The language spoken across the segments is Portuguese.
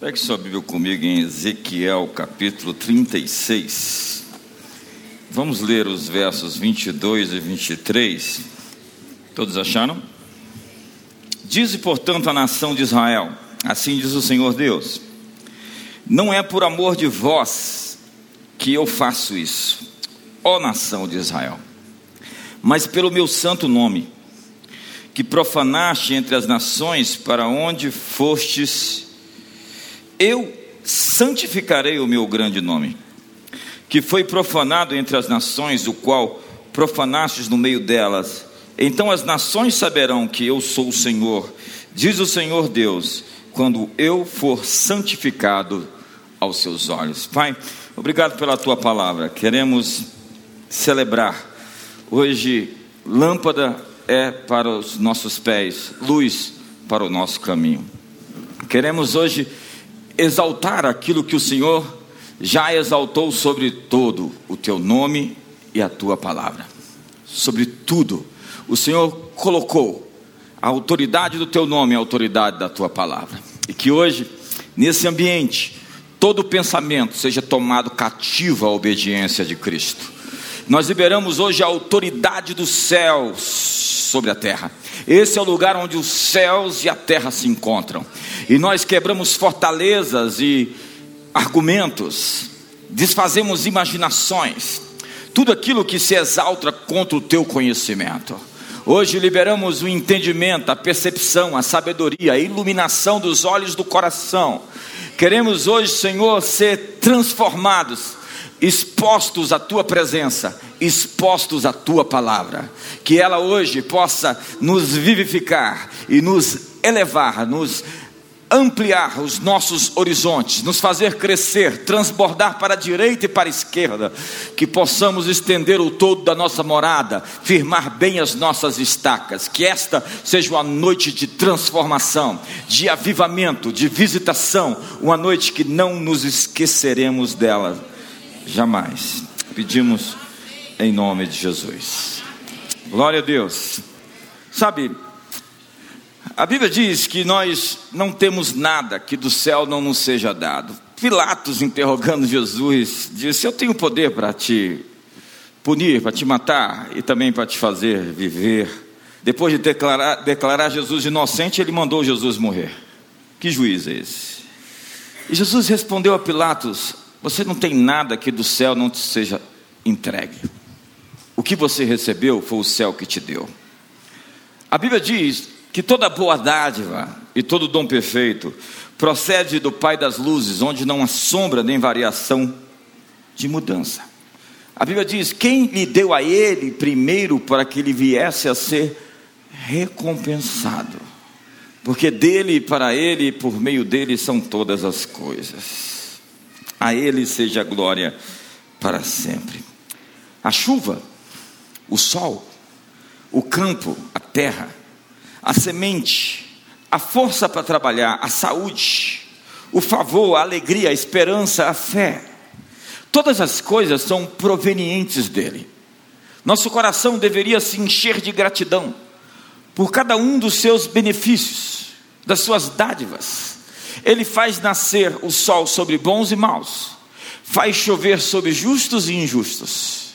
Pegue sua Bíblia comigo em Ezequiel capítulo 36. Vamos ler os versos 22 e 23. Todos acharam? Dize, portanto, a nação de Israel: Assim diz o Senhor Deus: Não é por amor de vós que eu faço isso, ó nação de Israel, mas pelo meu santo nome, que profanaste entre as nações para onde fostes eu santificarei o meu grande nome, que foi profanado entre as nações, o qual profanastes no meio delas. Então as nações saberão que eu sou o Senhor, diz o Senhor Deus, quando eu for santificado aos seus olhos. Pai, obrigado pela tua palavra. Queremos celebrar. Hoje, lâmpada é para os nossos pés, luz para o nosso caminho. Queremos hoje exaltar aquilo que o Senhor já exaltou sobre todo o teu nome e a tua palavra. Sobre tudo, o Senhor colocou a autoridade do teu nome e a autoridade da tua palavra. E que hoje, nesse ambiente, todo pensamento seja tomado cativo à obediência de Cristo. Nós liberamos hoje a autoridade dos céus sobre a terra. Esse é o lugar onde os céus e a terra se encontram. E nós quebramos fortalezas e argumentos, desfazemos imaginações, tudo aquilo que se exalta contra o teu conhecimento. Hoje liberamos o entendimento, a percepção, a sabedoria, a iluminação dos olhos do coração. Queremos hoje, Senhor, ser transformados expostos à tua presença, expostos à tua palavra, que ela hoje possa nos vivificar e nos elevar, nos ampliar os nossos horizontes, nos fazer crescer, transbordar para a direita e para a esquerda, que possamos estender o todo da nossa morada, firmar bem as nossas estacas, que esta seja uma noite de transformação, de avivamento, de visitação, uma noite que não nos esqueceremos dela jamais. Pedimos em nome de Jesus. Glória a Deus. Sabe, a Bíblia diz que nós não temos nada que do céu não nos seja dado. Pilatos, interrogando Jesus, disse: Eu tenho poder para te punir, para te matar e também para te fazer viver. Depois de declarar, declarar Jesus inocente, ele mandou Jesus morrer. Que juiz é esse? E Jesus respondeu a Pilatos: você não tem nada que do céu não te seja entregue. O que você recebeu foi o céu que te deu. A Bíblia diz que toda boa dádiva e todo dom perfeito procede do Pai das luzes, onde não há sombra nem variação de mudança. A Bíblia diz: quem lhe deu a ele primeiro para que ele viesse a ser recompensado, porque dele, para ele, por meio dele são todas as coisas. A Ele seja a glória para sempre. A chuva, o sol, o campo, a terra, a semente, a força para trabalhar, a saúde, o favor, a alegria, a esperança, a fé. Todas as coisas são provenientes dele. Nosso coração deveria se encher de gratidão por cada um dos seus benefícios, das suas dádivas ele faz nascer o sol sobre bons e maus, faz chover sobre justos e injustos.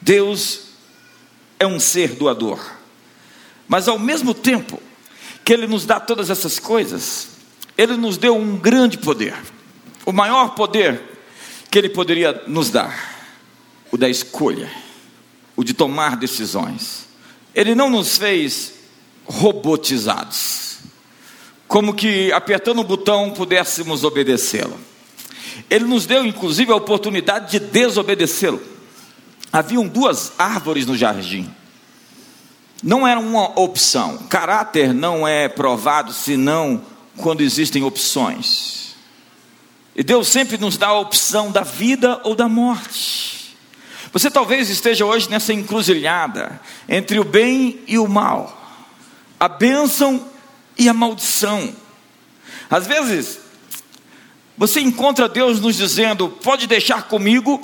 Deus é um ser doador, mas ao mesmo tempo que Ele nos dá todas essas coisas, Ele nos deu um grande poder, o maior poder que Ele poderia nos dar, o da escolha, o de tomar decisões. Ele não nos fez robotizados como que apertando o botão pudéssemos obedecê-lo. Ele nos deu inclusive a oportunidade de desobedecê-lo. Haviam duas árvores no jardim. Não era uma opção. Caráter não é provado senão quando existem opções. E Deus sempre nos dá a opção da vida ou da morte. Você talvez esteja hoje nessa encruzilhada entre o bem e o mal, a bênção e a maldição. Às vezes, você encontra Deus nos dizendo: pode deixar comigo,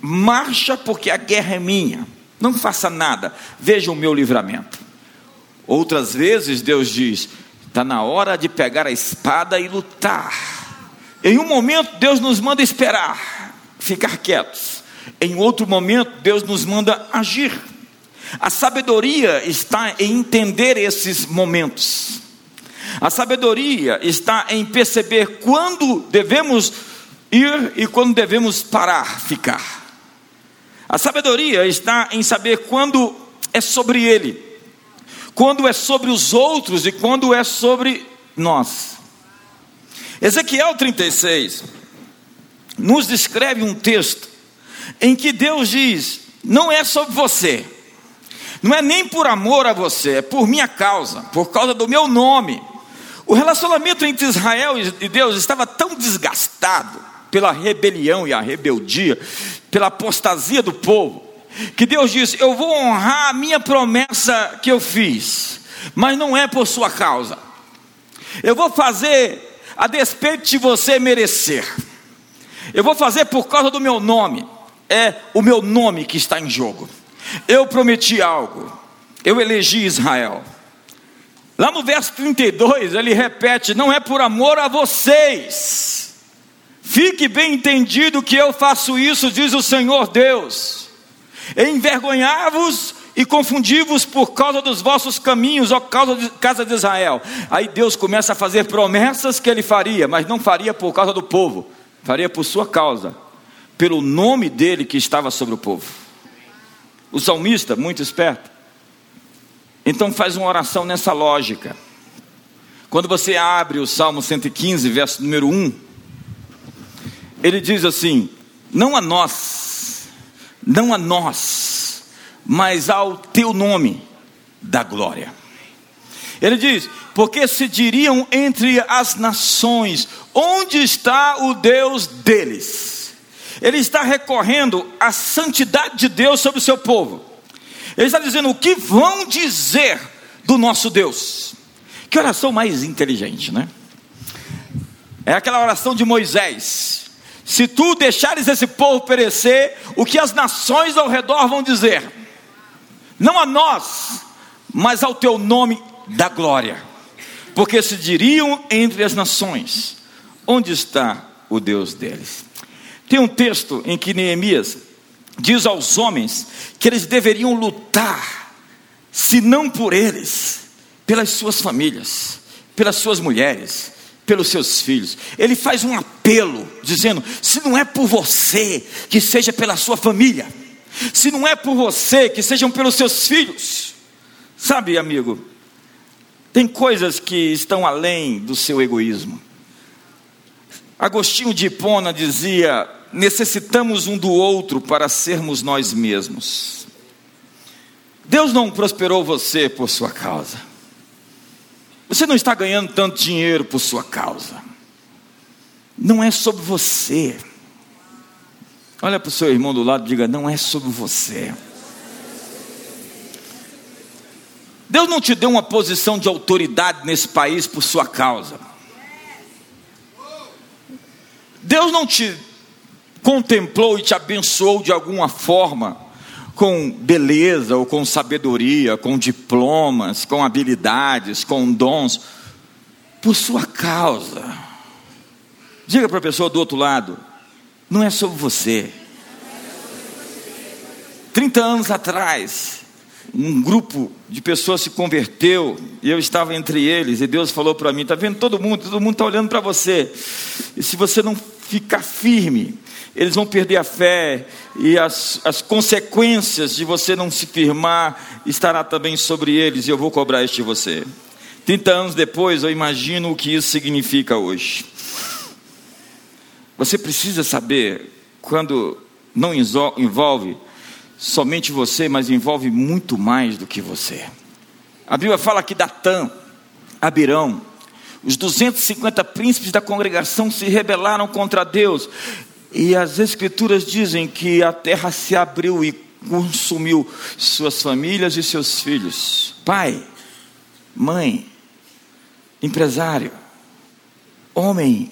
marcha, porque a guerra é minha, não faça nada, veja o meu livramento. Outras vezes, Deus diz: Está na hora de pegar a espada e lutar. Em um momento, Deus nos manda esperar, ficar quietos. Em outro momento, Deus nos manda agir. A sabedoria está em entender esses momentos. A sabedoria está em perceber quando devemos ir e quando devemos parar, ficar. A sabedoria está em saber quando é sobre ele, quando é sobre os outros e quando é sobre nós. Ezequiel 36 nos descreve um texto em que Deus diz: não é sobre você, não é nem por amor a você, é por minha causa, por causa do meu nome. O relacionamento entre Israel e Deus estava tão desgastado pela rebelião e a rebeldia, pela apostasia do povo, que Deus disse: Eu vou honrar a minha promessa que eu fiz, mas não é por sua causa. Eu vou fazer a despeito de você merecer. Eu vou fazer por causa do meu nome. É o meu nome que está em jogo. Eu prometi algo. Eu elegi Israel. Lá no verso 32, ele repete: Não é por amor a vocês. Fique bem entendido que eu faço isso, diz o Senhor Deus. Envergonhar-vos e confundi-vos por causa dos vossos caminhos, ó causa de, casa de Israel. Aí Deus começa a fazer promessas que ele faria, mas não faria por causa do povo, faria por sua causa, pelo nome dele que estava sobre o povo. O salmista, muito esperto, então faz uma oração nessa lógica. Quando você abre o Salmo 115, verso número 1, ele diz assim: Não a nós, não a nós, mas ao teu nome da glória. Ele diz: Porque se diriam entre as nações, onde está o Deus deles? Ele está recorrendo à santidade de Deus sobre o seu povo. Ele está dizendo: o que vão dizer do nosso Deus? Que oração mais inteligente, né? É aquela oração de Moisés: se tu deixares esse povo perecer, o que as nações ao redor vão dizer? Não a nós, mas ao teu nome da glória, porque se diriam entre as nações: onde está o Deus deles? Tem um texto em que Neemias diz aos homens que eles deveriam lutar, se não por eles, pelas suas famílias, pelas suas mulheres, pelos seus filhos. Ele faz um apelo, dizendo: se não é por você, que seja pela sua família, se não é por você, que sejam pelos seus filhos. Sabe, amigo, tem coisas que estão além do seu egoísmo. Agostinho de Hipona dizia: necessitamos um do outro para sermos nós mesmos. Deus não prosperou você por sua causa. Você não está ganhando tanto dinheiro por sua causa. Não é sobre você. Olha para o seu irmão do lado e diga: não é sobre você. Deus não te deu uma posição de autoridade nesse país por sua causa. Deus não te contemplou e te abençoou de alguma forma, com beleza ou com sabedoria, com diplomas, com habilidades, com dons, por sua causa. Diga para a pessoa do outro lado: não é sobre você. 30 anos atrás, um grupo de pessoas se converteu e eu estava entre eles e Deus falou para mim: está vendo todo mundo, todo mundo está olhando para você. E se você não ficar firme, eles vão perder a fé, e as, as consequências de você não se firmar estará também sobre eles, e eu vou cobrar de você. 30 anos depois, eu imagino o que isso significa hoje. Você precisa saber, quando não envolve somente você, mas envolve muito mais do que você. A Bíblia fala que Datã, Abirão, os 250 príncipes da congregação se rebelaram contra Deus. E as escrituras dizem que a terra se abriu e consumiu suas famílias e seus filhos. Pai, mãe, empresário, homem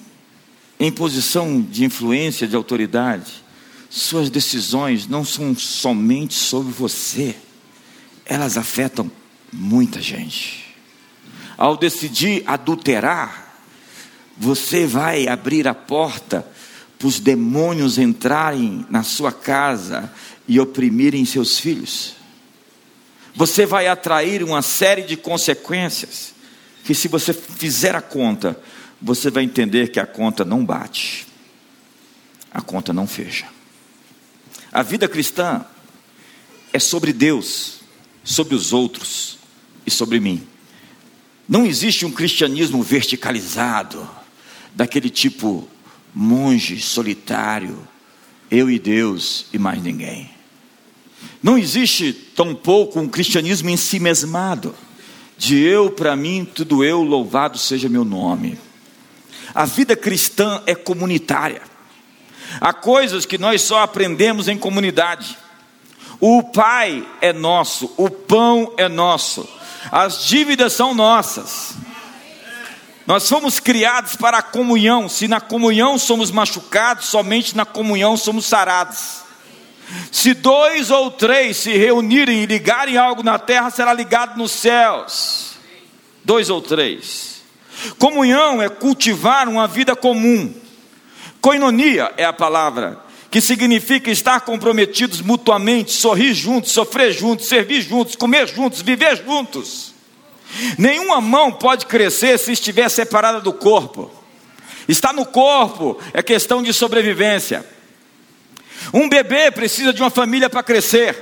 em posição de influência, de autoridade, suas decisões não são somente sobre você, elas afetam muita gente. Ao decidir adulterar, você vai abrir a porta para os demônios entrarem na sua casa e oprimirem seus filhos. Você vai atrair uma série de consequências que, se você fizer a conta, você vai entender que a conta não bate, a conta não fecha. A vida cristã é sobre Deus, sobre os outros e sobre mim. Não existe um cristianismo verticalizado, daquele tipo monge solitário, eu e Deus e mais ninguém. Não existe tampouco um cristianismo em si mesmado, de eu para mim, tudo eu, louvado seja meu nome. A vida cristã é comunitária. Há coisas que nós só aprendemos em comunidade. O Pai é nosso, o pão é nosso, as dívidas são nossas. Nós fomos criados para a comunhão. Se na comunhão somos machucados, somente na comunhão somos sarados. Se dois ou três se reunirem e ligarem algo na terra, será ligado nos céus. Dois ou três. Comunhão é cultivar uma vida comum. Coinonia é a palavra que significa estar comprometidos mutuamente, sorrir juntos, sofrer juntos, servir juntos, comer juntos, viver juntos. Nenhuma mão pode crescer se estiver separada do corpo. Está no corpo é questão de sobrevivência. Um bebê precisa de uma família para crescer.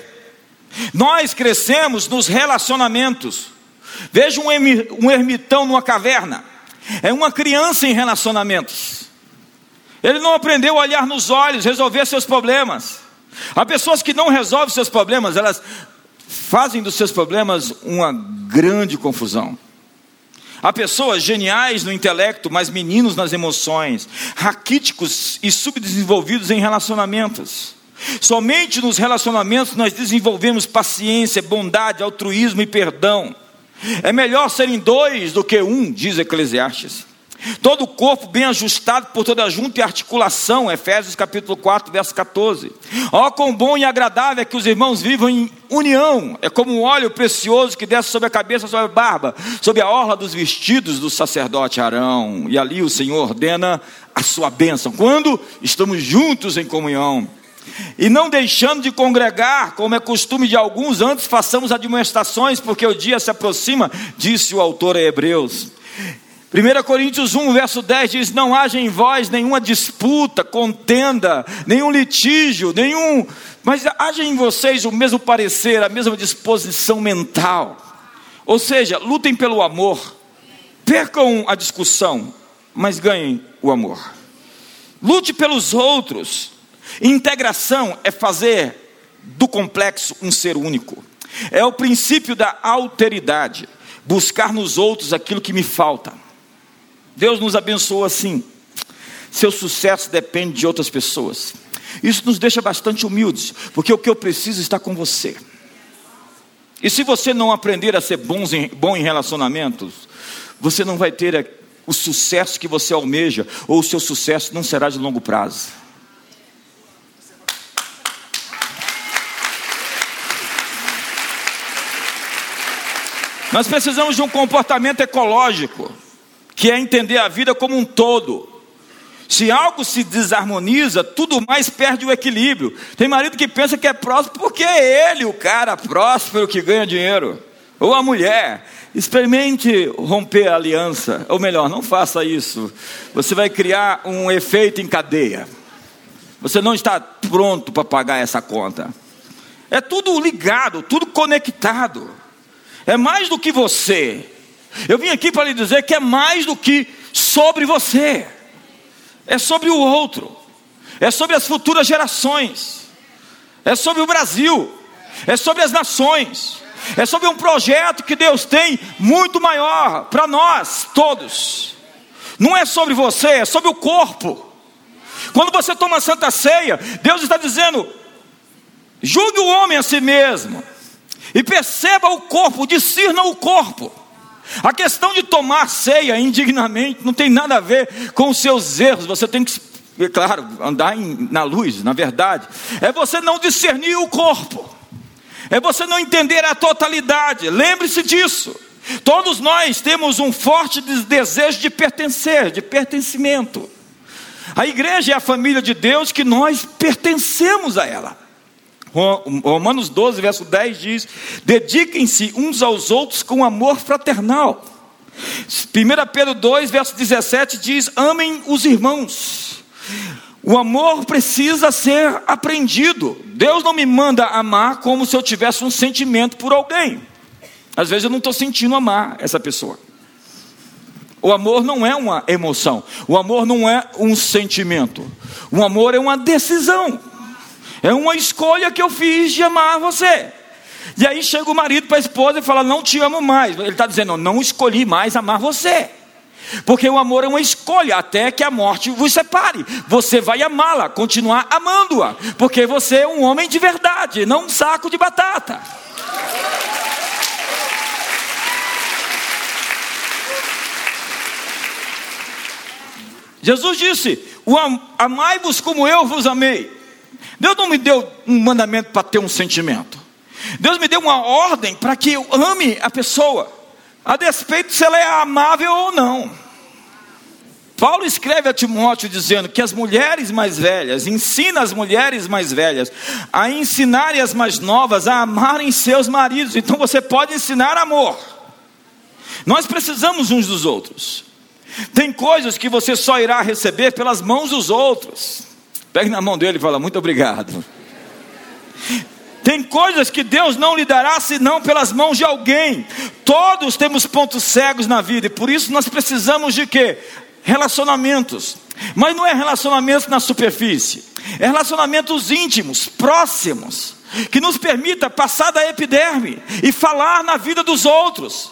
Nós crescemos nos relacionamentos. Veja um ermitão numa caverna. É uma criança em relacionamentos. Ele não aprendeu a olhar nos olhos, resolver seus problemas. Há pessoas que não resolvem seus problemas, elas fazem dos seus problemas uma grande confusão. Há pessoas geniais no intelecto, mas meninos nas emoções, raquíticos e subdesenvolvidos em relacionamentos. Somente nos relacionamentos nós desenvolvemos paciência, bondade, altruísmo e perdão. É melhor serem dois do que um, diz Eclesiastes. Todo o corpo bem ajustado por toda junta e articulação, Efésios capítulo 4, verso 14. Ó, quão bom e agradável é que os irmãos vivam em união, é como um óleo precioso que desce sobre a cabeça, sobre a barba, sobre a orla dos vestidos do sacerdote Arão, e ali o Senhor ordena a sua bênção, quando estamos juntos em comunhão. E não deixando de congregar, como é costume de alguns, antes façamos admoestações, porque o dia se aproxima, disse o autor a Hebreus. 1 Coríntios 1, verso 10 diz: Não haja em vós nenhuma disputa, contenda, nenhum litígio, nenhum. Mas haja em vocês o mesmo parecer, a mesma disposição mental. Ou seja, lutem pelo amor, percam a discussão, mas ganhem o amor. Lute pelos outros. Integração é fazer do complexo um ser único. É o princípio da alteridade, buscar nos outros aquilo que me falta. Deus nos abençoou assim. Seu sucesso depende de outras pessoas. Isso nos deixa bastante humildes, porque o que eu preciso está com você. E se você não aprender a ser bons em, bom em relacionamentos, você não vai ter o sucesso que você almeja, ou o seu sucesso não será de longo prazo. Nós precisamos de um comportamento ecológico que é entender a vida como um todo. Se algo se desarmoniza, tudo mais perde o equilíbrio. Tem marido que pensa que é próspero porque é ele o cara próspero que ganha dinheiro. Ou a mulher. Experimente romper a aliança. Ou melhor, não faça isso. Você vai criar um efeito em cadeia. Você não está pronto para pagar essa conta. É tudo ligado, tudo conectado. É mais do que você. Eu vim aqui para lhe dizer que é mais do que sobre você, é sobre o outro, é sobre as futuras gerações, é sobre o Brasil, é sobre as nações, é sobre um projeto que Deus tem muito maior para nós todos. Não é sobre você, é sobre o corpo. Quando você toma a santa ceia, Deus está dizendo: julgue o homem a si mesmo, e perceba o corpo, discirna o corpo. A questão de tomar ceia indignamente não tem nada a ver com os seus erros. Você tem que, é claro, andar em, na luz, na verdade. É você não discernir o corpo. É você não entender a totalidade. Lembre-se disso. Todos nós temos um forte desejo de pertencer, de pertencimento. A igreja é a família de Deus que nós pertencemos a ela. Romanos 12, verso 10 diz: Dediquem-se uns aos outros com amor fraternal. 1 Pedro 2, verso 17 diz: Amem os irmãos. O amor precisa ser aprendido. Deus não me manda amar como se eu tivesse um sentimento por alguém. Às vezes eu não estou sentindo amar essa pessoa. O amor não é uma emoção, o amor não é um sentimento, o amor é uma decisão, é uma escolha que eu fiz de amar você. E aí chega o marido para a esposa e fala: Não te amo mais. Ele está dizendo: Não escolhi mais amar você. Porque o amor é uma escolha até que a morte vos separe. Você vai amá-la, continuar amando-a, porque você é um homem de verdade, não um saco de batata. Jesus disse: Amai-vos como eu vos amei. Deus não me deu um mandamento para ter um sentimento. Deus me deu uma ordem para que eu ame a pessoa, a despeito se ela é amável ou não. Paulo escreve a Timóteo dizendo que as mulheres mais velhas, ensina as mulheres mais velhas a ensinarem as mais novas a amarem seus maridos. Então você pode ensinar amor. Nós precisamos uns dos outros. Tem coisas que você só irá receber pelas mãos dos outros. Pegue na mão dele e fala: Muito obrigado. Tem coisas que Deus não lhe dará senão pelas mãos de alguém. Todos temos pontos cegos na vida e por isso nós precisamos de quê? Relacionamentos. Mas não é relacionamentos na superfície. É relacionamentos íntimos, próximos, que nos permita passar da epiderme e falar na vida dos outros.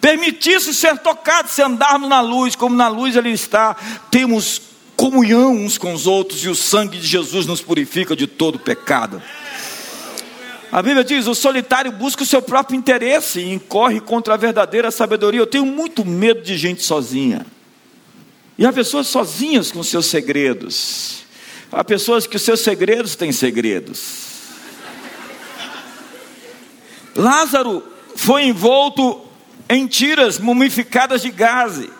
Permitisse ser tocado, se andarmos na luz, como na luz ele está, temos comunhão uns com os outros e o sangue de Jesus nos purifica de todo pecado. A Bíblia diz: o solitário busca o seu próprio interesse e incorre contra a verdadeira sabedoria. Eu tenho muito medo de gente sozinha. E há pessoas sozinhas com seus segredos. Há pessoas que os seus segredos têm segredos. Lázaro foi envolto em tiras mumificadas de gaze.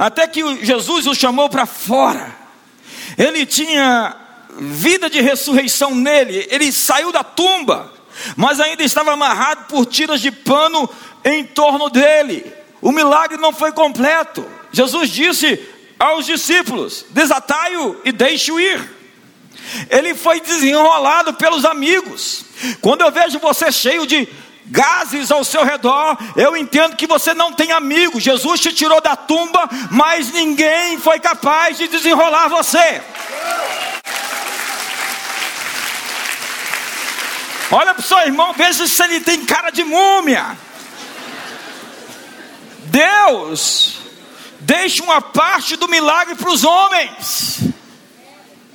Até que Jesus o chamou para fora. Ele tinha vida de ressurreição nele. Ele saiu da tumba, mas ainda estava amarrado por tiras de pano em torno dele. O milagre não foi completo. Jesus disse aos discípulos: desatai-o e deixe-o ir. Ele foi desenrolado pelos amigos. Quando eu vejo você cheio de gases ao seu redor, eu entendo que você não tem amigo. Jesus te tirou da tumba, mas ninguém foi capaz de desenrolar você. Olha para o seu irmão, veja se ele tem cara de múmia. Deus deixa uma parte do milagre para os homens.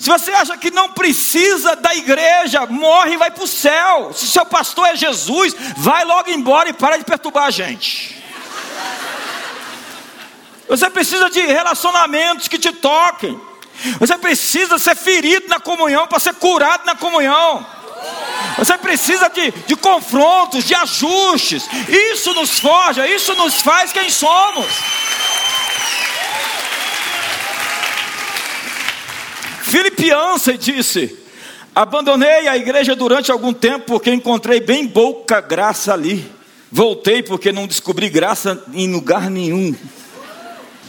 Se você acha que não precisa da igreja, morre e vai para o céu. Se seu pastor é Jesus, vai logo embora e para de perturbar a gente. Você precisa de relacionamentos que te toquem. Você precisa ser ferido na comunhão para ser curado na comunhão. Você precisa de, de confrontos, de ajustes. Isso nos forja, isso nos faz quem somos. Philip Yancey disse: Abandonei a igreja durante algum tempo porque encontrei bem pouca graça ali. Voltei porque não descobri graça em lugar nenhum.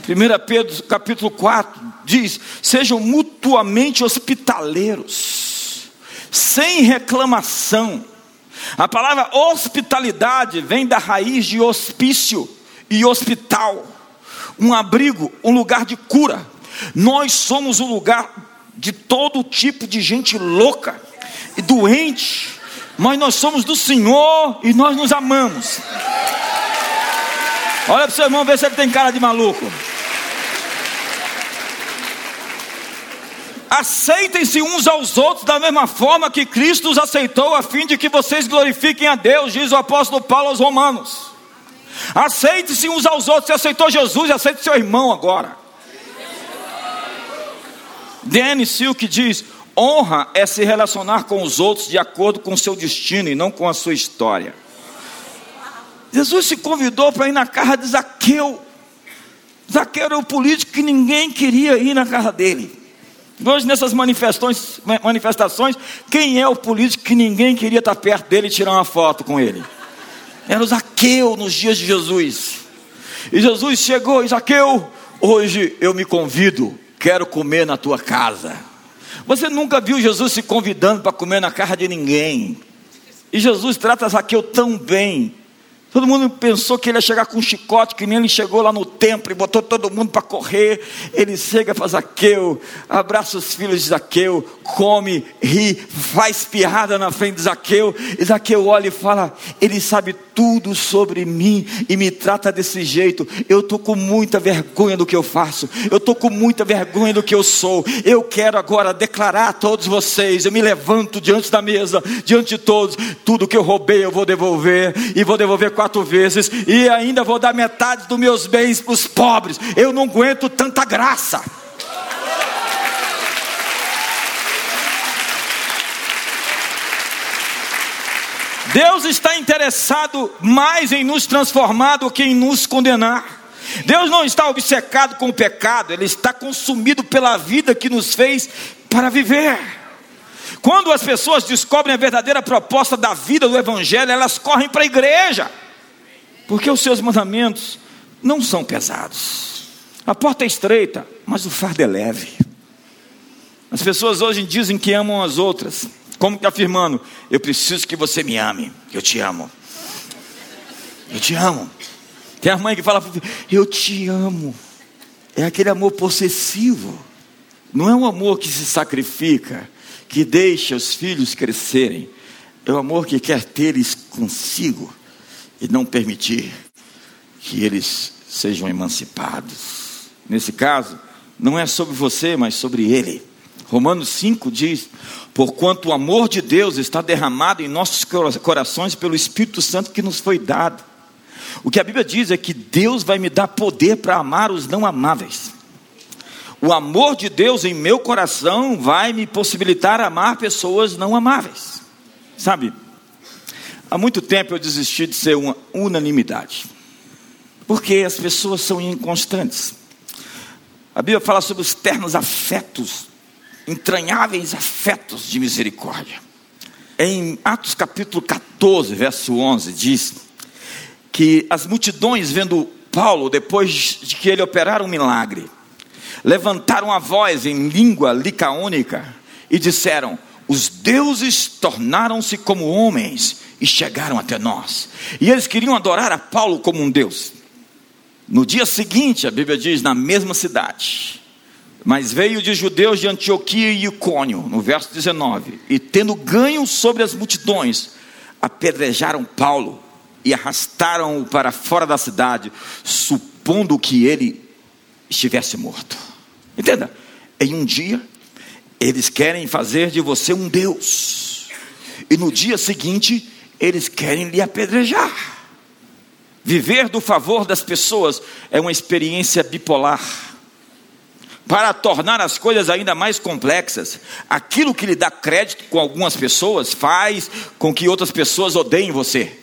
1 Pedro capítulo 4 diz: Sejam mutuamente hospitaleiros, sem reclamação. A palavra hospitalidade vem da raiz de hospício e hospital, um abrigo, um lugar de cura. Nós somos o lugar de todo tipo de gente louca e doente, mas nós somos do Senhor e nós nos amamos. Olha para o seu irmão, ver se ele tem cara de maluco. Aceitem-se uns aos outros da mesma forma que Cristo os aceitou, a fim de que vocês glorifiquem a Deus, diz o apóstolo Paulo aos Romanos. Aceite-se uns aos outros, você aceitou Jesus, aceite seu irmão agora. Danny Silk diz: honra é se relacionar com os outros de acordo com o seu destino e não com a sua história. Jesus se convidou para ir na casa de Zaqueu. Zaqueu era o político que ninguém queria ir na casa dele. Hoje, nessas manifestações, manifestações, quem é o político que ninguém queria estar perto dele e tirar uma foto com ele? Era o Zaqueu nos dias de Jesus. E Jesus chegou e Zaqueu, hoje eu me convido, quero comer na tua casa. Você nunca viu Jesus se convidando para comer na casa de ninguém. E Jesus trata Zaqueu tão bem Todo mundo pensou que ele ia chegar com um chicote, que nem ele chegou lá no templo e botou todo mundo para correr. Ele chega para Zaqueu, abraça os filhos de Zaqueu, come, ri, faz piada na frente de Zaqueu. E Zaqueu olha e fala: Ele sabe tudo sobre mim e me trata desse jeito. Eu estou com muita vergonha do que eu faço, eu estou com muita vergonha do que eu sou. Eu quero agora declarar a todos vocês: eu me levanto diante da mesa, diante de todos, tudo que eu roubei eu vou devolver e vou devolver com quatro vezes, e ainda vou dar metade dos meus bens para os pobres. Eu não aguento tanta graça. Deus está interessado mais em nos transformar do que em nos condenar. Deus não está obcecado com o pecado, Ele está consumido pela vida que nos fez para viver. Quando as pessoas descobrem a verdadeira proposta da vida do Evangelho, elas correm para a igreja porque os seus mandamentos não são pesados. A porta é estreita, mas o fardo é leve. As pessoas hoje dizem que amam as outras, como que afirmando: Eu preciso que você me ame, eu te amo. Eu te amo. Tem a mãe que fala: Eu te amo. É aquele amor possessivo. Não é um amor que se sacrifica, que deixa os filhos crescerem. É o um amor que quer ter eles consigo e não permitir que eles sejam emancipados. Nesse caso, não é sobre você, mas sobre ele. Romanos 5 diz: Porquanto o amor de Deus está derramado em nossos corações pelo Espírito Santo que nos foi dado. O que a Bíblia diz é que Deus vai me dar poder para amar os não amáveis. O amor de Deus em meu coração vai me possibilitar amar pessoas não amáveis. Sabe? Há muito tempo eu desisti de ser uma unanimidade, porque as pessoas são inconstantes. A Bíblia fala sobre os ternos afetos, entranháveis afetos de misericórdia. Em Atos capítulo 14, verso 11, diz que as multidões, vendo Paulo, depois de que ele operara um milagre, levantaram a voz em língua licaônica e disseram: Os deuses tornaram-se como homens e chegaram até nós. E eles queriam adorar a Paulo como um Deus. No dia seguinte, a Bíblia diz, na mesma cidade, mas veio de judeus de Antioquia e Icônio, no verso 19, e tendo ganho sobre as multidões, apedrejaram Paulo e arrastaram-o para fora da cidade, supondo que ele estivesse morto. Entenda? Em um dia, eles querem fazer de você um Deus, e no dia seguinte, eles querem lhe apedrejar. Viver do favor das pessoas é uma experiência bipolar. Para tornar as coisas ainda mais complexas, aquilo que lhe dá crédito com algumas pessoas faz com que outras pessoas odeiem você.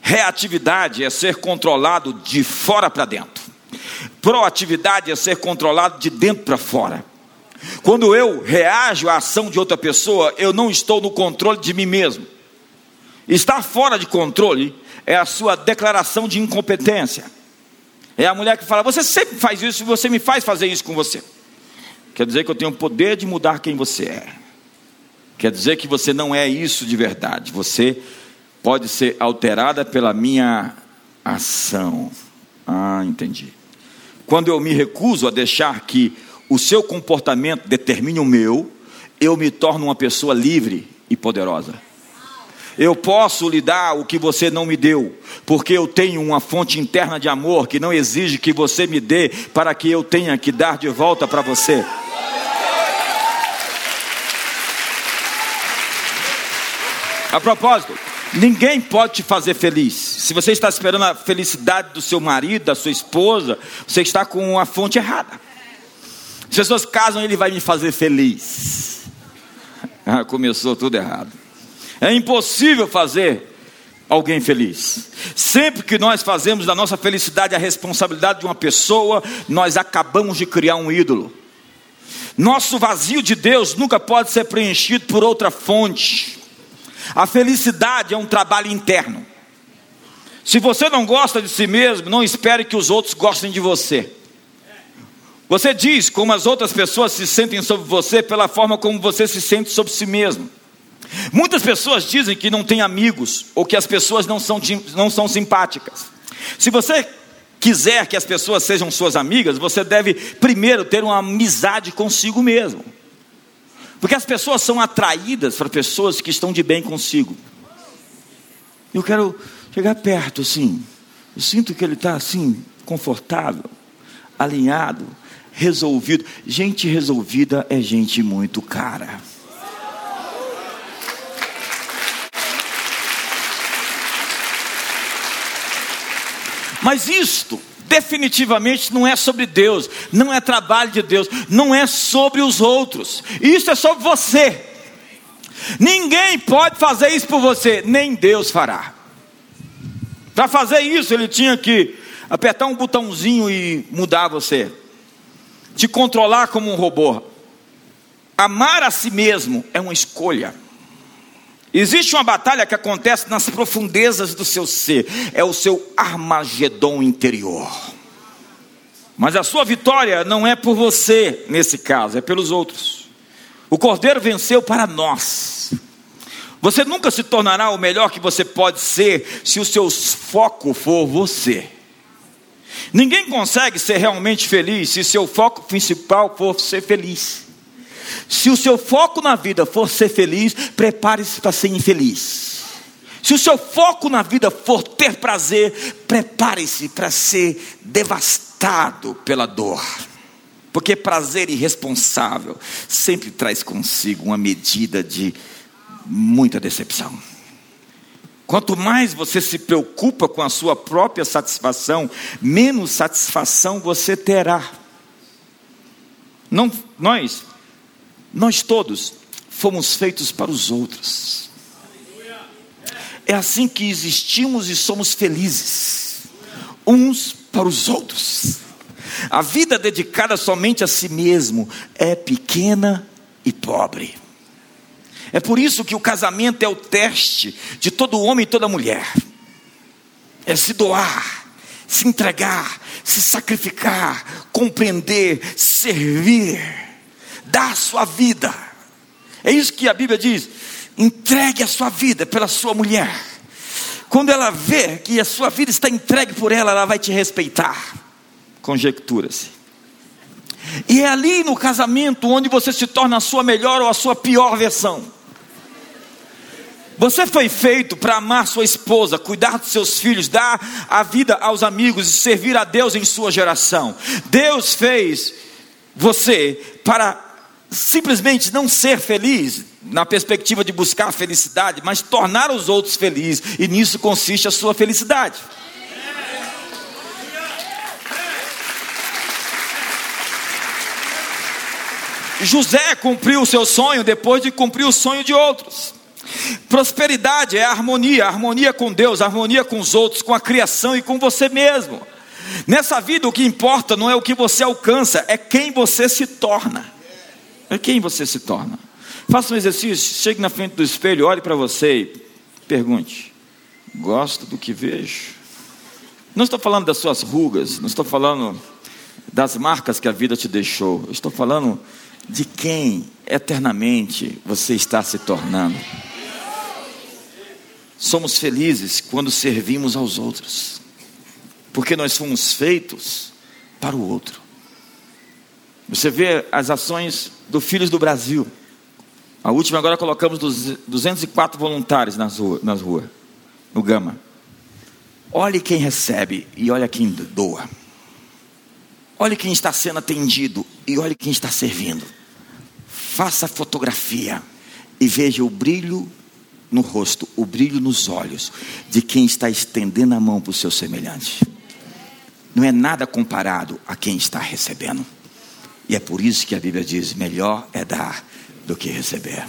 Reatividade é ser controlado de fora para dentro. Proatividade é ser controlado de dentro para fora. Quando eu reajo à ação de outra pessoa, eu não estou no controle de mim mesmo. Estar fora de controle é a sua declaração de incompetência. É a mulher que fala: Você sempre faz isso você me faz fazer isso com você. Quer dizer que eu tenho o poder de mudar quem você é. Quer dizer que você não é isso de verdade. Você pode ser alterada pela minha ação. Ah, entendi. Quando eu me recuso a deixar que o seu comportamento determine o meu, eu me torno uma pessoa livre e poderosa. Eu posso lhe dar o que você não me deu, porque eu tenho uma fonte interna de amor que não exige que você me dê para que eu tenha que dar de volta para você. A propósito, ninguém pode te fazer feliz. Se você está esperando a felicidade do seu marido, da sua esposa, você está com a fonte errada. As pessoas casam, ele vai me fazer feliz. Ah, começou tudo errado. É impossível fazer alguém feliz. Sempre que nós fazemos da nossa felicidade a responsabilidade de uma pessoa, nós acabamos de criar um ídolo. Nosso vazio de Deus nunca pode ser preenchido por outra fonte. A felicidade é um trabalho interno. Se você não gosta de si mesmo, não espere que os outros gostem de você. Você diz como as outras pessoas se sentem sobre você pela forma como você se sente sobre si mesmo. Muitas pessoas dizem que não têm amigos ou que as pessoas não são, não são simpáticas. Se você quiser que as pessoas sejam suas amigas, você deve primeiro ter uma amizade consigo mesmo. Porque as pessoas são atraídas para pessoas que estão de bem consigo. Eu quero chegar perto, assim. Eu sinto que ele está assim, confortável, alinhado, resolvido. Gente resolvida é gente muito cara. Mas isto definitivamente não é sobre Deus, não é trabalho de Deus, não é sobre os outros. Isso é sobre você. Ninguém pode fazer isso por você, nem Deus fará. Para fazer isso, ele tinha que apertar um botãozinho e mudar você, te controlar como um robô. Amar a si mesmo é uma escolha. Existe uma batalha que acontece nas profundezas do seu ser, é o seu Armagedon interior. Mas a sua vitória não é por você, nesse caso, é pelos outros. O Cordeiro venceu para nós. Você nunca se tornará o melhor que você pode ser se o seu foco for você. Ninguém consegue ser realmente feliz se seu foco principal for ser feliz. Se o seu foco na vida for ser feliz, prepare-se para ser infeliz. Se o seu foco na vida for ter prazer, prepare-se para ser devastado pela dor. Porque prazer irresponsável sempre traz consigo uma medida de muita decepção. Quanto mais você se preocupa com a sua própria satisfação, menos satisfação você terá. Não, nós nós todos fomos feitos para os outros. É assim que existimos e somos felizes, uns para os outros. A vida dedicada somente a si mesmo é pequena e pobre. É por isso que o casamento é o teste de todo homem e toda mulher. É se doar, se entregar, se sacrificar, compreender, servir dar sua vida. É isso que a Bíblia diz. Entregue a sua vida pela sua mulher. Quando ela vê que a sua vida está entregue por ela, ela vai te respeitar. Conjectura-se. E é ali no casamento onde você se torna a sua melhor ou a sua pior versão. Você foi feito para amar sua esposa, cuidar dos seus filhos, dar a vida aos amigos e servir a Deus em sua geração. Deus fez você para simplesmente não ser feliz na perspectiva de buscar a felicidade, mas tornar os outros felizes, e nisso consiste a sua felicidade. José cumpriu o seu sonho depois de cumprir o sonho de outros. Prosperidade é harmonia, harmonia com Deus, harmonia com os outros, com a criação e com você mesmo. Nessa vida o que importa não é o que você alcança, é quem você se torna é quem você se torna. Faça um exercício, chegue na frente do espelho, olhe para você e pergunte: Gosto do que vejo? Não estou falando das suas rugas, não estou falando das marcas que a vida te deixou, estou falando de quem eternamente você está se tornando. Somos felizes quando servimos aos outros, porque nós fomos feitos para o outro. Você vê as ações do Filhos do Brasil. A última agora colocamos 204 voluntários nas ruas, nas ruas no Gama. Olhe quem recebe e olha quem doa. Olhe quem está sendo atendido e olhe quem está servindo. Faça fotografia e veja o brilho no rosto, o brilho nos olhos de quem está estendendo a mão para o seu semelhante. Não é nada comparado a quem está recebendo. E é por isso que a Bíblia diz: melhor é dar do que receber.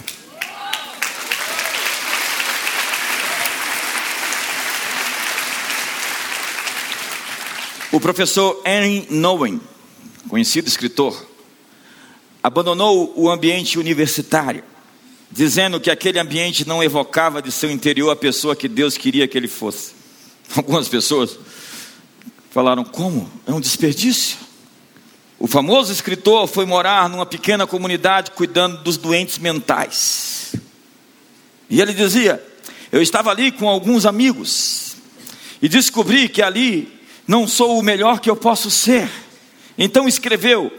O professor Henry Nowen, conhecido escritor, abandonou o ambiente universitário dizendo que aquele ambiente não evocava de seu interior a pessoa que Deus queria que ele fosse. Algumas pessoas falaram: como? É um desperdício. O famoso escritor foi morar numa pequena comunidade cuidando dos doentes mentais. E ele dizia: Eu estava ali com alguns amigos e descobri que ali não sou o melhor que eu posso ser. Então escreveu: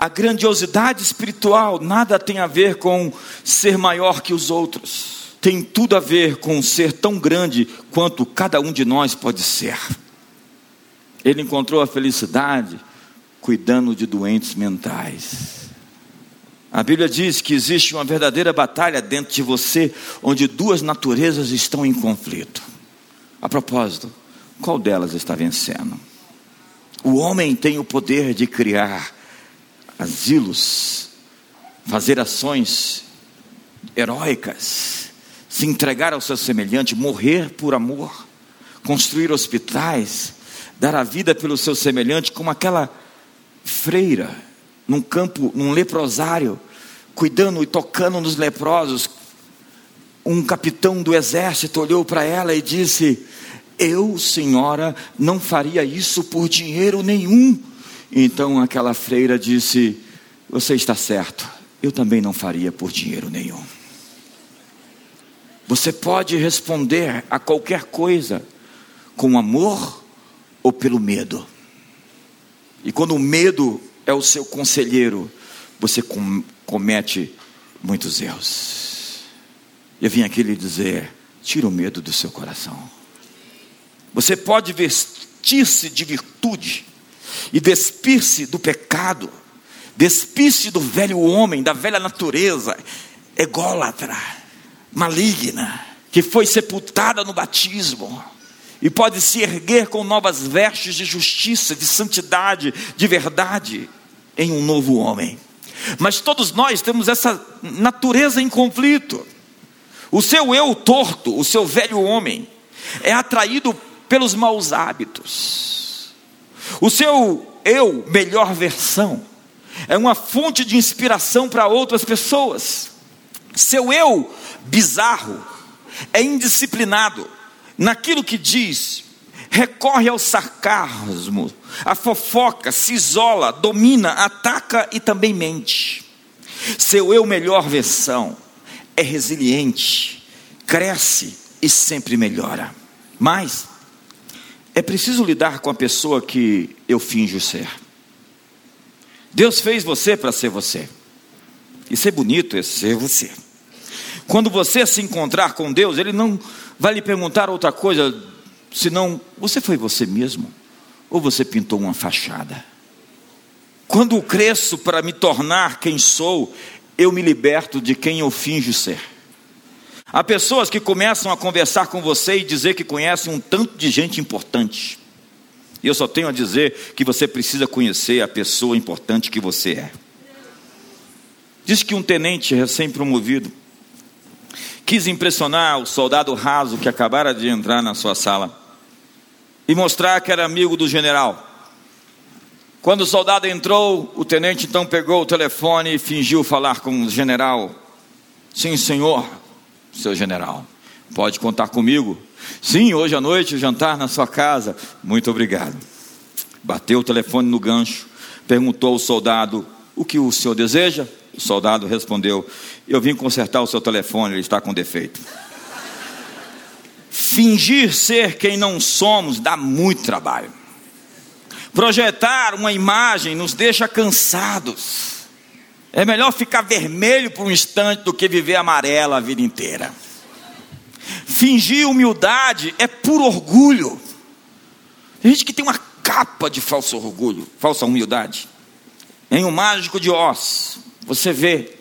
A grandiosidade espiritual nada tem a ver com ser maior que os outros. Tem tudo a ver com ser tão grande quanto cada um de nós pode ser. Ele encontrou a felicidade cuidando de doentes mentais. A Bíblia diz que existe uma verdadeira batalha dentro de você, onde duas naturezas estão em conflito. A propósito, qual delas está vencendo? O homem tem o poder de criar asilos, fazer ações heróicas, se entregar ao seu semelhante, morrer por amor, construir hospitais, dar a vida pelo seu semelhante, como aquela freira num campo, num leprosário, cuidando e tocando nos leprosos. Um capitão do exército olhou para ela e disse: Eu, senhora, não faria isso por dinheiro nenhum. Então aquela freira disse: Você está certo, eu também não faria por dinheiro nenhum. Você pode responder a qualquer coisa com amor ou pelo medo. E quando o medo é o seu conselheiro, você com, comete muitos erros. Eu vim aqui lhe dizer: tira o medo do seu coração. Você pode vestir-se de virtude e despir-se do pecado, despir-se do velho homem, da velha natureza, ególatra, maligna, que foi sepultada no batismo e pode se erguer com novas vestes de justiça, de santidade, de verdade, em um novo homem. Mas todos nós temos essa natureza em conflito. O seu eu torto, o seu velho homem, é atraído pelos maus hábitos. O seu eu, melhor versão, é uma fonte de inspiração para outras pessoas. Seu eu bizarro é indisciplinado naquilo que diz, recorre ao sarcasmo, a fofoca, se isola, domina, ataca e também mente. Seu eu melhor versão é resiliente, cresce e sempre melhora. Mas é preciso lidar com a pessoa que eu finjo ser. Deus fez você para ser você. E ser bonito é ser você. Quando você se encontrar com Deus, Ele não vai lhe perguntar outra coisa, senão, você foi você mesmo? Ou você pintou uma fachada? Quando cresço para me tornar quem sou, eu me liberto de quem eu finjo ser. Há pessoas que começam a conversar com você e dizer que conhecem um tanto de gente importante. E eu só tenho a dizer que você precisa conhecer a pessoa importante que você é. Diz que um tenente recém-promovido quis impressionar o soldado raso que acabara de entrar na sua sala e mostrar que era amigo do general. Quando o soldado entrou, o tenente então pegou o telefone e fingiu falar com o general. Sim, senhor, seu general, pode contar comigo. Sim, hoje à noite jantar na sua casa. Muito obrigado. Bateu o telefone no gancho, perguntou ao soldado: O que o senhor deseja? O soldado respondeu: Eu vim consertar o seu telefone, ele está com defeito. Fingir ser quem não somos dá muito trabalho. Projetar uma imagem nos deixa cansados. É melhor ficar vermelho por um instante do que viver amarelo a vida inteira. Fingir humildade é puro orgulho. Tem gente que tem uma capa de falso orgulho, falsa humildade. Em O Mágico de Oz, você vê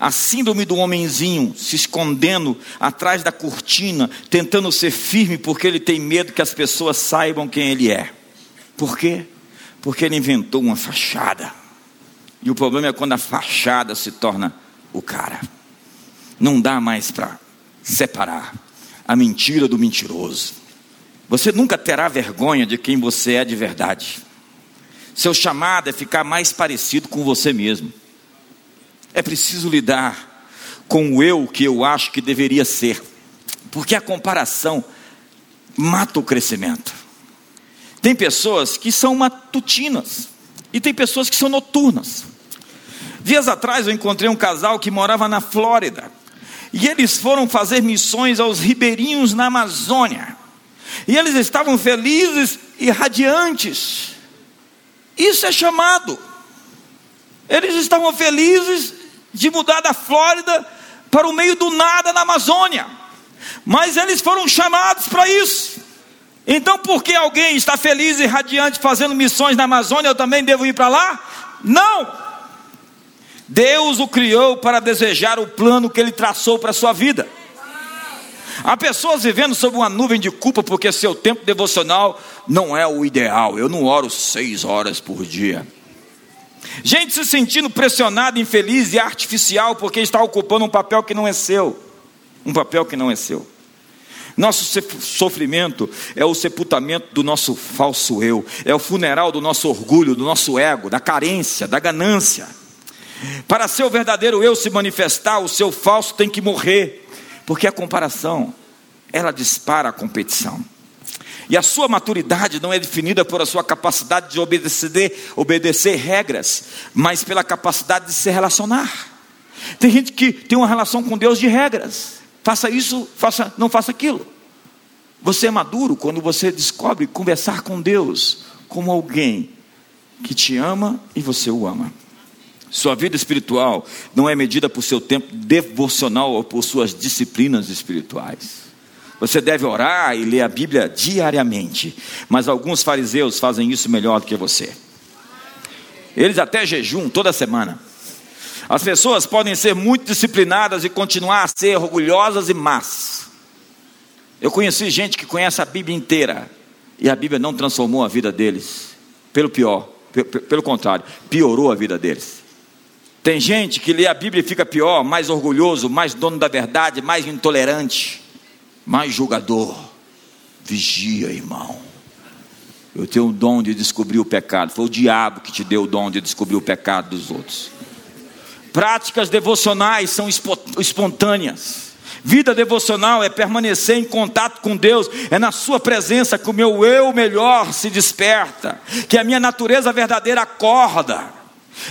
a síndrome do homenzinho se escondendo atrás da cortina, tentando ser firme porque ele tem medo que as pessoas saibam quem ele é. Por quê? Porque ele inventou uma fachada. E o problema é quando a fachada se torna o cara. Não dá mais para separar a mentira do mentiroso. Você nunca terá vergonha de quem você é de verdade. Seu chamado é ficar mais parecido com você mesmo. É preciso lidar com o eu que eu acho que deveria ser, porque a comparação mata o crescimento. Tem pessoas que são matutinas e tem pessoas que são noturnas. Dias atrás eu encontrei um casal que morava na Flórida e eles foram fazer missões aos ribeirinhos na Amazônia. E eles estavam felizes e radiantes. Isso é chamado. Eles estavam felizes de mudar da Flórida para o meio do nada na Amazônia. Mas eles foram chamados para isso. Então, por que alguém está feliz e radiante fazendo missões na Amazônia, eu também devo ir para lá? Não! Deus o criou para desejar o plano que ele traçou para a sua vida. Há pessoas vivendo sob uma nuvem de culpa porque seu tempo devocional não é o ideal. Eu não oro seis horas por dia. Gente se sentindo pressionada, infeliz e artificial porque está ocupando um papel que não é seu. Um papel que não é seu. Nosso sofrimento é o sepultamento do nosso falso eu, é o funeral do nosso orgulho, do nosso ego, da carência, da ganância. Para seu verdadeiro eu se manifestar, o seu falso tem que morrer, porque a comparação, ela dispara a competição. E a sua maturidade não é definida por a sua capacidade de obedecer, obedecer regras, mas pela capacidade de se relacionar. Tem gente que tem uma relação com Deus de regras. Faça isso, faça, não faça aquilo. Você é maduro quando você descobre conversar com Deus como alguém que te ama e você o ama. Sua vida espiritual não é medida por seu tempo devocional ou por suas disciplinas espirituais. Você deve orar e ler a Bíblia diariamente, mas alguns fariseus fazem isso melhor do que você. Eles até jejum toda semana. As pessoas podem ser muito disciplinadas e continuar a ser orgulhosas e más. Eu conheci gente que conhece a Bíblia inteira e a Bíblia não transformou a vida deles. Pelo pior, pelo contrário, piorou a vida deles. Tem gente que lê a Bíblia e fica pior, mais orgulhoso, mais dono da verdade, mais intolerante, mais julgador. Vigia, irmão. Eu tenho o dom de descobrir o pecado. Foi o diabo que te deu o dom de descobrir o pecado dos outros. Práticas devocionais são espontâneas. Vida devocional é permanecer em contato com Deus, é na Sua presença que o meu eu melhor se desperta, que a minha natureza verdadeira acorda.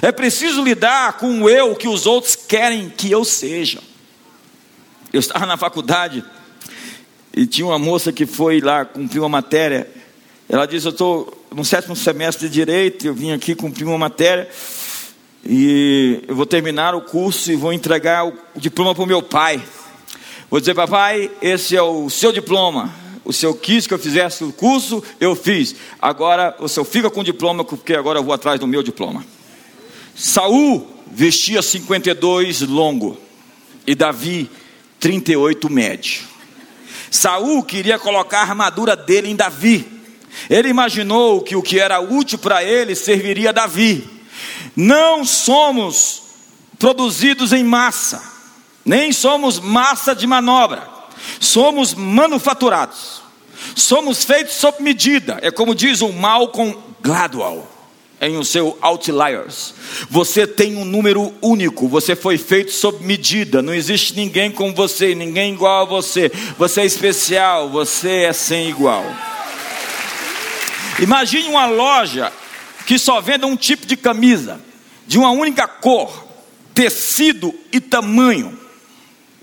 É preciso lidar com o eu que os outros querem que eu seja. Eu estava na faculdade e tinha uma moça que foi lá cumprir uma matéria. Ela disse: Eu estou no sétimo semestre de direito, eu vim aqui cumprir uma matéria e eu vou terminar o curso e vou entregar o diploma para o meu pai. Vou dizer, papai, esse é o seu diploma. O senhor quis que eu fizesse o curso, eu fiz. Agora o senhor fica com o diploma, porque agora eu vou atrás do meu diploma. Saul vestia 52 longo e Davi 38 médio. Saul queria colocar a armadura dele em Davi. Ele imaginou que o que era útil para ele serviria a Davi. Não somos produzidos em massa, nem somos massa de manobra. Somos manufaturados. Somos feitos sob medida. É como diz o Malcolm Gladwell em o seu Outliers. Você tem um número único, você foi feito sob medida, não existe ninguém como você, ninguém igual a você. Você é especial, você é sem igual. Imagine uma loja que só venda um tipo de camisa, de uma única cor, tecido e tamanho.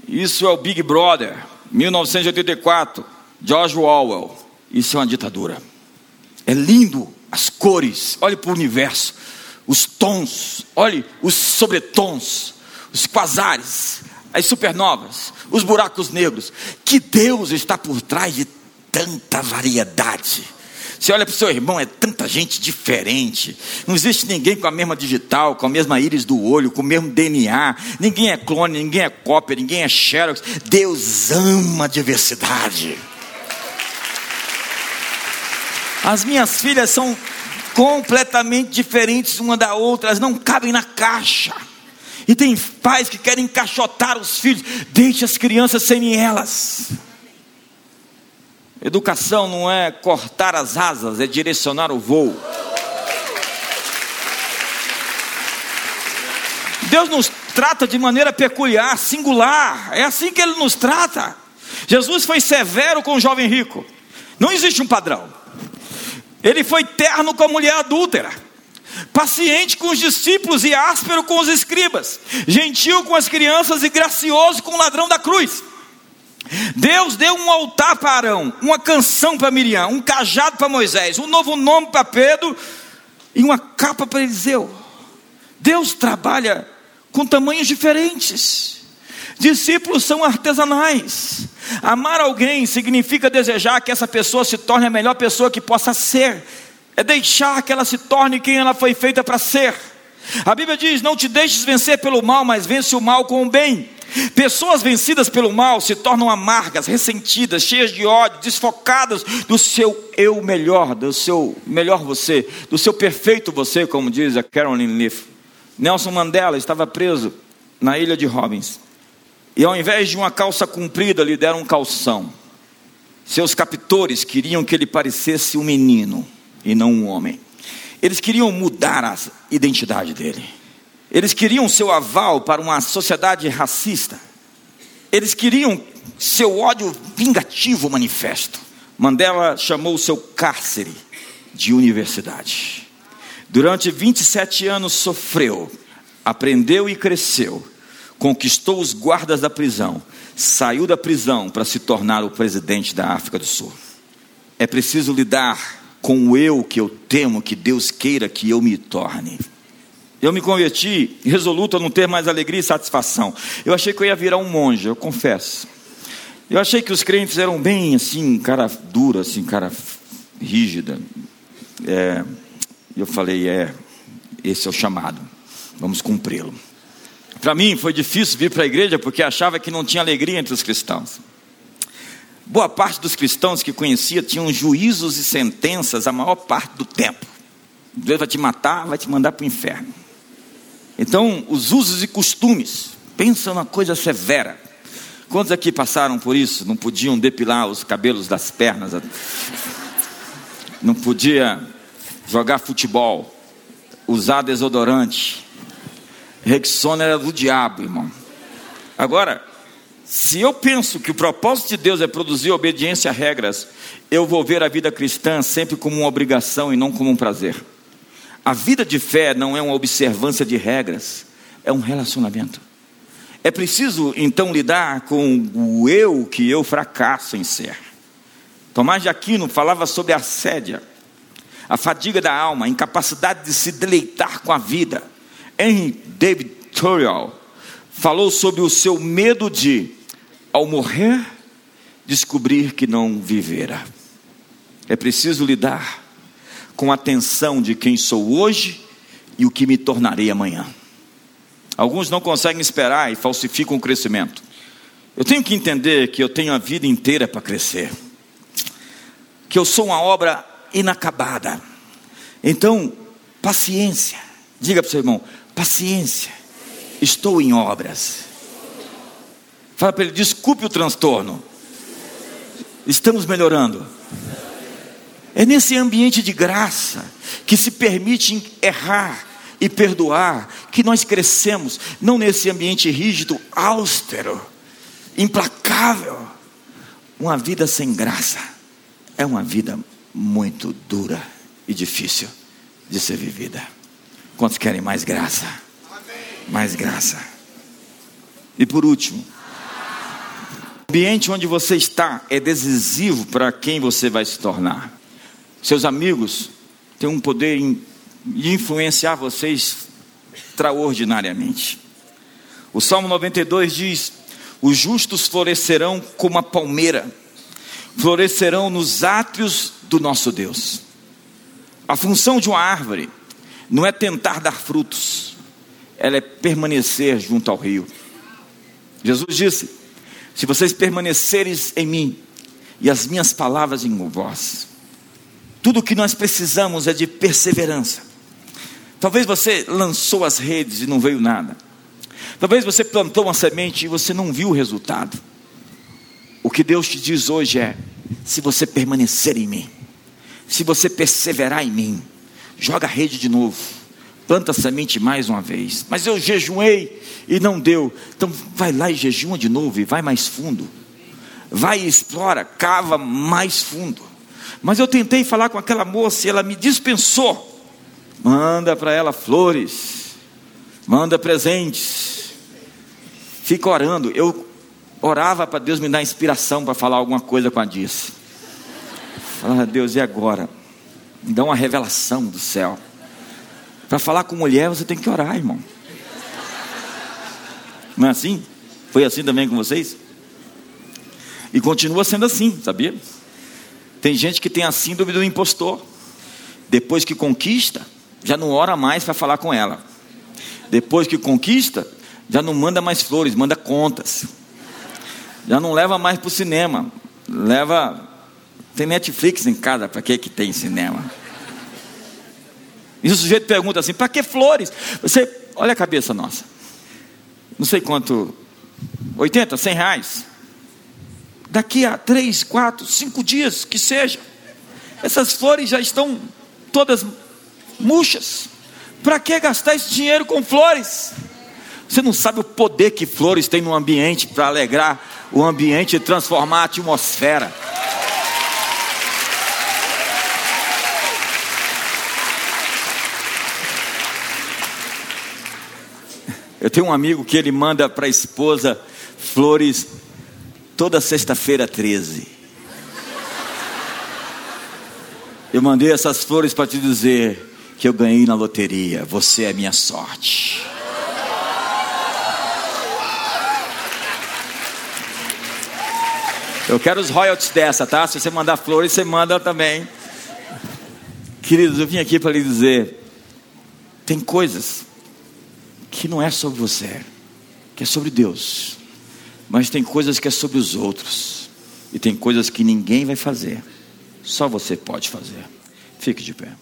Isso é o Big Brother, 1984, George Orwell. Isso é uma ditadura. É lindo as cores, olhe para o universo, os tons, olhe os sobretons, os quasares, as supernovas, os buracos negros. Que Deus está por trás de tanta variedade. Você olha para o seu irmão, é tanta gente diferente. Não existe ninguém com a mesma digital, com a mesma íris do olho, com o mesmo DNA. Ninguém é clone, ninguém é cópia, ninguém é xerox. Deus ama a diversidade. As minhas filhas são completamente diferentes uma da outra, elas não cabem na caixa. E tem pais que querem encaixotar os filhos, deixe as crianças serem elas. Educação não é cortar as asas, é direcionar o voo. Deus nos trata de maneira peculiar, singular. É assim que Ele nos trata. Jesus foi severo com o jovem rico. Não existe um padrão. Ele foi terno com a mulher adúltera, paciente com os discípulos e áspero com os escribas, gentil com as crianças e gracioso com o ladrão da cruz. Deus deu um altar para Arão, uma canção para Miriam, um cajado para Moisés, um novo nome para Pedro e uma capa para Eliseu. Deus trabalha com tamanhos diferentes. Discípulos são artesanais. Amar alguém significa desejar que essa pessoa se torne a melhor pessoa que possa ser. É deixar que ela se torne quem ela foi feita para ser. A Bíblia diz: Não te deixes vencer pelo mal, mas vence o mal com o bem. Pessoas vencidas pelo mal se tornam amargas, ressentidas, cheias de ódio, desfocadas do seu eu melhor, do seu melhor você, do seu perfeito você, como diz a Carolyn Leaf. Nelson Mandela estava preso na ilha de Robbins. E ao invés de uma calça comprida, lhe deram um calção. Seus captores queriam que ele parecesse um menino e não um homem. Eles queriam mudar a identidade dele. Eles queriam seu aval para uma sociedade racista. Eles queriam seu ódio vingativo manifesto. Mandela chamou seu cárcere de universidade. Durante 27 anos sofreu, aprendeu e cresceu, conquistou os guardas da prisão, saiu da prisão para se tornar o presidente da África do Sul. É preciso lidar com o eu que eu temo que Deus queira que eu me torne. Eu me converti resoluto a não ter mais alegria e satisfação. Eu achei que eu ia virar um monge, eu confesso. Eu achei que os crentes eram bem assim, cara dura, assim, cara rígida. É, eu falei, é, esse é o chamado, vamos cumpri-lo. Para mim foi difícil vir para a igreja porque achava que não tinha alegria entre os cristãos. Boa parte dos cristãos que conhecia tinham juízos e sentenças a maior parte do tempo. Deus vai te matar, vai te mandar para o inferno. Então, os usos e costumes, pensa numa coisa severa. Quantos aqui passaram por isso? Não podiam depilar os cabelos das pernas, não podia jogar futebol, usar desodorante. Rexona era do diabo, irmão. Agora, se eu penso que o propósito de Deus é produzir obediência a regras, eu vou ver a vida cristã sempre como uma obrigação e não como um prazer. A vida de fé não é uma observância de regras, é um relacionamento. É preciso então lidar com o eu que eu fracasso em ser. Tomás de Aquino falava sobre a assédia, a fadiga da alma, a incapacidade de se deleitar com a vida. Henry David Thoreau falou sobre o seu medo de, ao morrer, descobrir que não vivera. É preciso lidar com a tensão de quem sou hoje e o que me tornarei amanhã. Alguns não conseguem esperar e falsificam o crescimento. Eu tenho que entender que eu tenho a vida inteira para crescer, que eu sou uma obra inacabada. Então, paciência. Diga para o seu irmão: paciência. Estou em obras. Fala para ele: desculpe o transtorno. Estamos melhorando. É nesse ambiente de graça que se permite errar e perdoar que nós crescemos, não nesse ambiente rígido, austero, implacável. Uma vida sem graça é uma vida muito dura e difícil de ser vivida. Quantos querem mais graça? Mais graça. E por último, o ambiente onde você está é decisivo para quem você vai se tornar. Seus amigos têm um poder de influenciar vocês extraordinariamente. O Salmo 92 diz: Os justos florescerão como a palmeira, florescerão nos átrios do nosso Deus. A função de uma árvore não é tentar dar frutos, ela é permanecer junto ao rio. Jesus disse: Se vocês permaneceres em mim e as minhas palavras em vós, tudo o que nós precisamos é de perseverança. Talvez você lançou as redes e não veio nada. Talvez você plantou uma semente e você não viu o resultado. O que Deus te diz hoje é: se você permanecer em mim, se você perseverar em mim, joga a rede de novo, planta a semente mais uma vez. Mas eu jejuei e não deu. Então vai lá e jejuma de novo e vai mais fundo. Vai e explora, cava mais fundo. Mas eu tentei falar com aquela moça e ela me dispensou. Manda para ela flores, manda presentes, fica orando. Eu orava para Deus me dar inspiração para falar alguma coisa com a Dice. Falava, Deus, e agora? Dá uma revelação do céu. Para falar com mulher, você tem que orar, irmão. Não é assim? Foi assim também com vocês? E continua sendo assim, sabia? Tem gente que tem a síndrome do impostor. Depois que conquista, já não ora mais para falar com ela. Depois que conquista, já não manda mais flores, manda contas. Já não leva mais para o cinema. Leva. Tem Netflix em casa, para que tem cinema? E o sujeito pergunta assim: para que flores? Você, olha a cabeça nossa. Não sei quanto. 80, 100 reais daqui a três, quatro, cinco dias, que seja, essas flores já estão todas murchas. Para que gastar esse dinheiro com flores? Você não sabe o poder que flores têm no ambiente para alegrar o ambiente e transformar a atmosfera. Eu tenho um amigo que ele manda para a esposa flores toda sexta-feira 13. Eu mandei essas flores para te dizer que eu ganhei na loteria. Você é minha sorte. Eu quero os royalties dessa, tá? Se você mandar flores, você manda também. Queridos, eu vim aqui para lhe dizer: tem coisas que não é sobre você, que é sobre Deus. Mas tem coisas que é sobre os outros. E tem coisas que ninguém vai fazer. Só você pode fazer. Fique de pé.